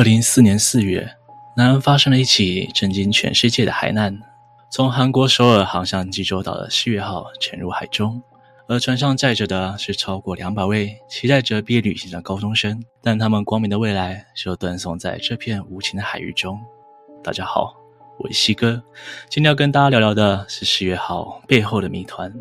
二零一四年四月，南安发生了一起震惊全世界的海难。从韩国首尔航向济州岛的世越号沉入海中，而船上载着的是超过两百位期待着毕业旅行的高中生，但他们光明的未来就断送在这片无情的海域中。大家好，我是西哥，今天要跟大家聊聊的是世越号背后的谜团。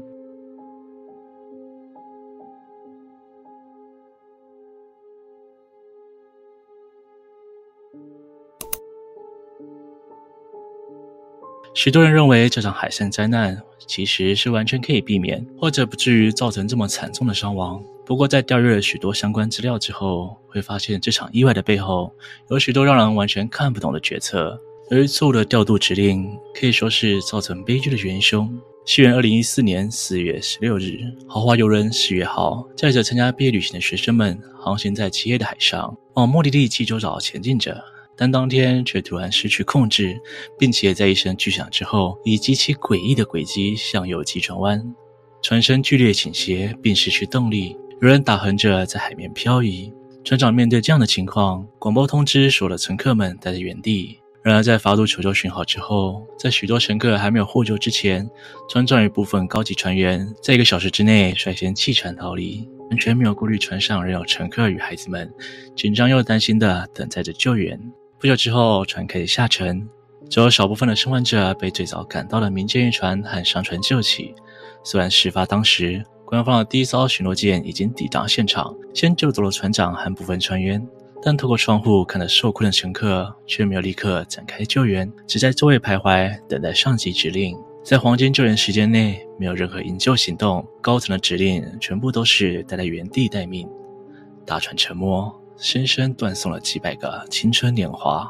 许多人认为这场海上灾难其实是完全可以避免，或者不至于造成这么惨重的伤亡。不过，在调阅了许多相关资料之后，会发现这场意外的背后有许多让人完全看不懂的决策。由于错误的调度指令，可以说是造成悲剧的元凶。西元二零一四年四月十六日，豪华游轮世越号载着参加毕业旅行的学生们航行在漆黑的海上，往目的地济州岛前进着。但当天却突然失去控制，并且在一声巨响之后，以极其诡异的轨迹向右急转弯，船身剧烈倾斜，并失去动力，有人打横着在海面漂移。船长面对这样的情况，广播通知所有的乘客们待在原地。然而，在发出求救讯号之后，在许多乘客还没有获救之前，船长与部分高级船员在一个小时之内率先弃船逃离，完全没有顾虑船上仍有乘客与孩子们，紧张又担心地等待着救援。不久之后，船开始下沉，只有少部分的生还者被最早赶到的民间渔船和商船救起。虽然事发当时，官方的第一艘巡逻舰已经抵达现场，先救走了船长和部分船员，但透过窗户看着受困的乘客，却没有立刻展开救援，只在周围徘徊，等待上级指令。在黄金救援时间内，没有任何营救行动，高层的指令全部都是待在原地待命。大船沉没。深深断送了几百个青春年华。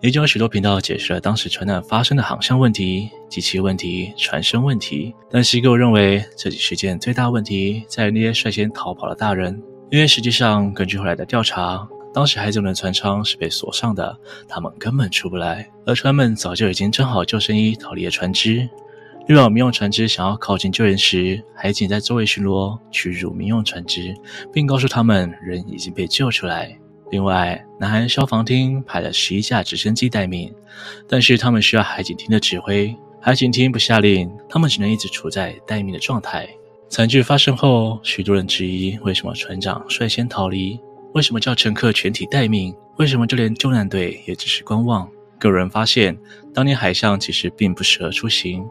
已经有许多频道解释了当时船难发生的航向问题、机器问题、船身问题，但西哥认为这起事件最大问题在于那些率先逃跑的大人，因为实际上根据后来的调查，当时孩子们的船舱是被锁上的，他们根本出不来，而船们早就已经装好救生衣逃离了船只。遇到民用船只想要靠近救援时，海警在周围巡逻，驱逐民用船只，并告诉他们人已经被救出来。另外，南韩消防厅派了十一架直升机待命，但是他们需要海警厅的指挥，海警厅不下令，他们只能一直处在待命的状态。惨剧发生后，许多人质疑为什么船长率先逃离，为什么叫乘客全体待命，为什么就连救难队也只是观望。个人发现，当年海象其实并不适合出行，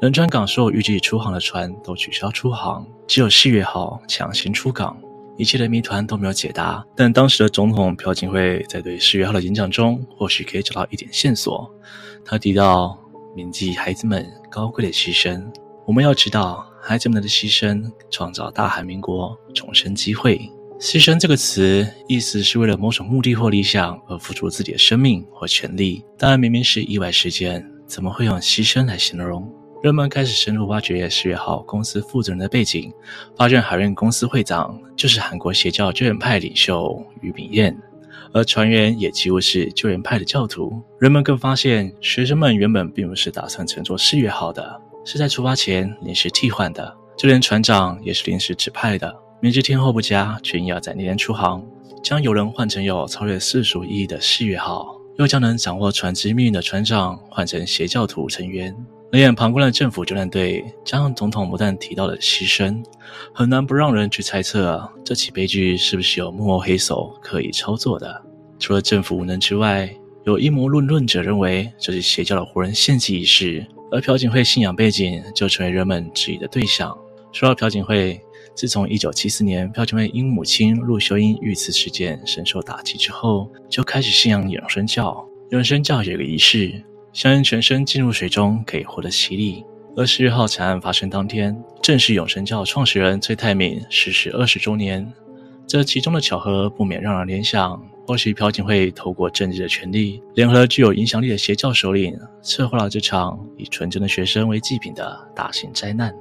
仁川港所有预计出航的船都取消出航，只有世越号强行出港。一切的谜团都没有解答，但当时的总统朴槿惠在对世越号的演讲中，或许可以找到一点线索。他提到铭记孩子们高贵的牺牲，我们要知道孩子们的牺牲，创造大韩民国重生机会。牺牲这个词，意思是为了某种目的或理想而付出自己的生命或权利。当然，明明是意外事件，怎么会用牺牲来形容？人们开始深入挖掘世越号公司负责人的背景，发现海运公司会长就是韩国邪教救援派领袖俞炳彦，而船员也几乎是救援派的教徒。人们更发现，学生们原本并不是打算乘坐世越号的，是在出发前临时替换的，就连船长也是临时指派的。明知天候不佳，却硬要在那天出航，将游轮换成有超越世俗意义的世越号，又将能掌握船只命运的船长换成邪教徒成员。冷眼旁观的政府救援队，加上总统不断提到的牺牲，很难不让人去猜测，这起悲剧是不是有幕后黑手刻意操作的？除了政府无能之外，有阴谋论论者认为这是邪教的活人献祭仪式，而朴槿惠信仰背景就成为人们质疑的对象。说到朴槿惠。自从一九七四年朴槿惠因母亲陆秀英遇刺事件深受打击之后，就开始信仰永生教。永生教有个仪式，相信全身浸入水中可以获得洗礼。而世越号惨案发生当天，正是永生教创始人崔泰敏逝世二十周年。这其中的巧合不免让人联想，或许朴槿惠透过政治的权力，联合具有影响力的邪教首领，策划了这场以纯真的学生为祭品的大型灾难。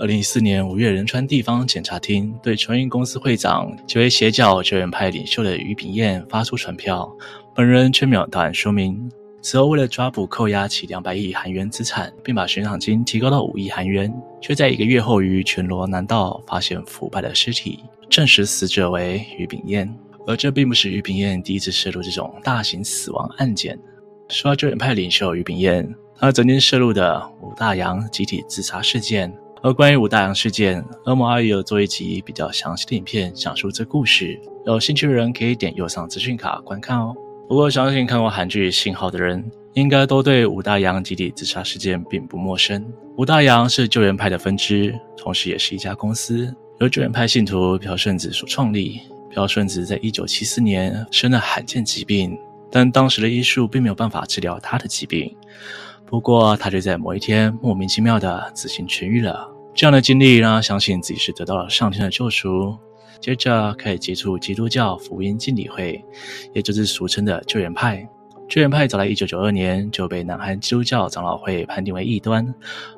二零一四年五月，仁川地方检察厅对船运公司会长即为邪教救援派领袖的俞炳彦发出传票，本人却没有到案说明。此后，为了抓捕扣押其两百亿韩元资产，并把悬赏金提高到五亿韩元，却在一个月后于全罗南道发现腐败的尸体，证实死者为俞炳彦。而这并不是于炳彦第一次涉入这种大型死亡案件。说到救援派领袖于炳彦，他曾经涉入的五大洋集体自杀事件。而关于五大洋事件，恶魔阿姨有做一集比较详细的影片讲述这故事，有兴趣的人可以点右上资讯卡观看哦。不过，相信看过韩剧《信号》的人，应该都对五大洋集体自杀事件并不陌生。五大洋是救援派的分支，同时也是一家公司，由救援派信徒朴顺子所创立。朴顺子在一九七四年生了罕见疾病，但当时的医术并没有办法治疗他的疾病。不过，他却在某一天莫名其妙的自行痊愈了。这样的经历让他相信自己是得到了上天的救赎。接着开始接触基督教福音浸礼会，也就是俗称的救援派。救援派早在一九九二年就被南韩基督教长老会判定为异端，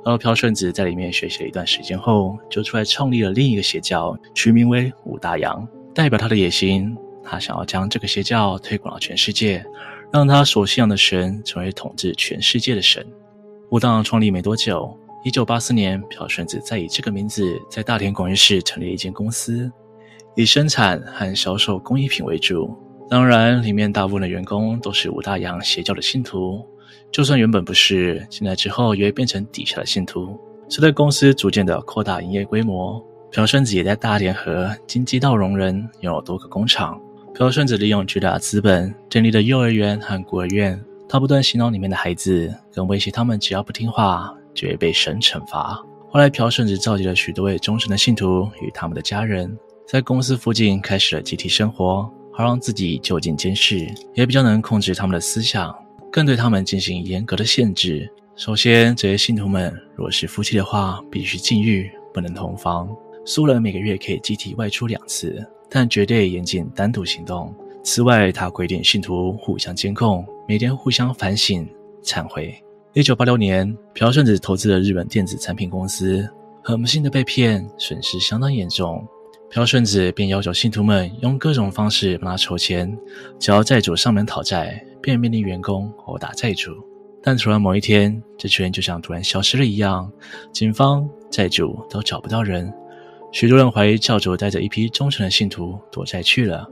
而朴顺子在里面学习了一段时间后，就出来创立了另一个邪教，取名为五大洋。代表他的野心，他想要将这个邪教推广到全世界，让他所信仰的神成为统治全世界的神。武大洋创立没多久，一九八四年，朴顺子再以这个名字在大田广域市成立一间公司。以生产和销售工艺品为主，当然，里面大部分的员工都是武大洋邪教的信徒。就算原本不是，进来之后也会变成底下的信徒。随着公司逐渐的扩大营业规模，朴顺子也在大田和京畿道荣仁拥有多个工厂。朴顺子利用巨大资本建立了幼儿园和孤儿院，他不断洗脑里面的孩子，更威胁他们只要不听话就会被神惩罚。后来，朴顺子召集了许多位忠诚的信徒与他们的家人。在公司附近开始了集体生活，好让自己就近监视，也比较能控制他们的思想，更对他们进行严格的限制。首先，这些信徒们若是夫妻的话，必须禁欲，不能同房。苏人每个月可以集体外出两次，但绝对严禁单独行动。此外，他规定信徒互相监控，每天互相反省、忏悔。一九八六年，朴顺子投资了日本电子产品公司，很不幸的被骗，损失相当严重。朴顺子便要求信徒们用各种方式帮他筹钱，只要债主上门讨债，便命令员工殴打债主。但突然某一天，这群人就像突然消失了一样，警方、债主都找不到人。许多人怀疑教主带着一批忠诚的信徒躲债去了。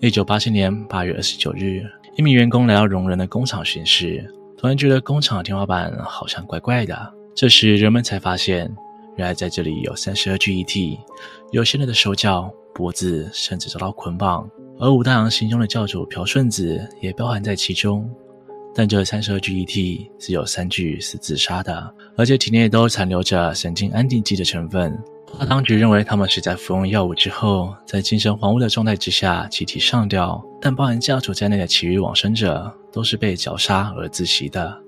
一九八七年八月二十九日，一名员工来到荣人的工厂巡视，突然觉得工厂的天花板好像怪怪的。这时人们才发现。原来在这里有三十二具遗体，有些人的手脚、脖子甚至遭到捆绑，而五大郎行凶的教主朴顺子也包含在其中。但这三十二具遗体只有三具是自杀的，而且体内都残留着神经安定剂的成分。他当局认为他们是在服用药物之后，在精神恍惚的状态之下集体上吊。但包含家主在内的其余往生者都是被绞杀而自袭的。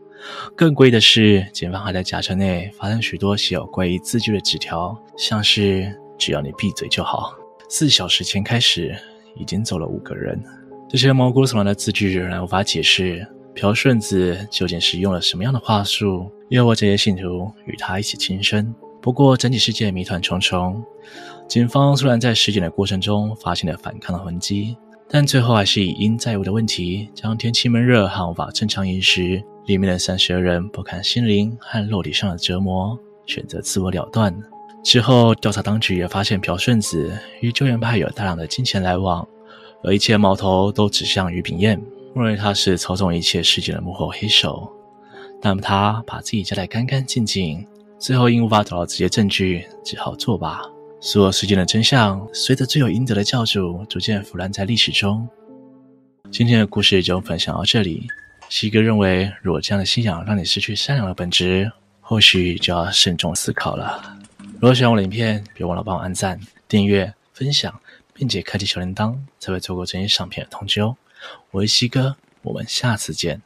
更诡异的是，警方还在甲车内发现许多写有怪异字句的纸条，像是“只要你闭嘴就好”。四小时前开始，已经走了五个人。这些毛骨悚然的字句仍然无法解释朴顺子究竟是用了什么样的话术，诱惑这些信徒与他一起轻生。不过，整体事件谜团重重。警方虽然在尸检的过程中发现了反抗的痕迹，但最后还是以因债务的问题，将天气闷热和无法正常饮食。里面的三十二人不堪心灵和肉体上的折磨，选择自我了断。之后，调查当局也发现朴顺子与救援派有大量的金钱来往，而一切矛头都指向于炳彦，认为他是操纵一切事件的幕后黑手。但他把自己交代干干净净，最后因无法找到直接证据，只好作罢。所有事件的真相，随着罪有应得的教主逐渐腐烂在历史中。今天的故事就分享到这里。西哥认为，如果这样的信仰让你失去善良的本质，或许就要慎重思考了。如果喜欢我的影片，别忘了帮我按赞、订阅、分享，并且开启小铃铛，才会错过这些上片的通知哦。我是西哥，我们下次见。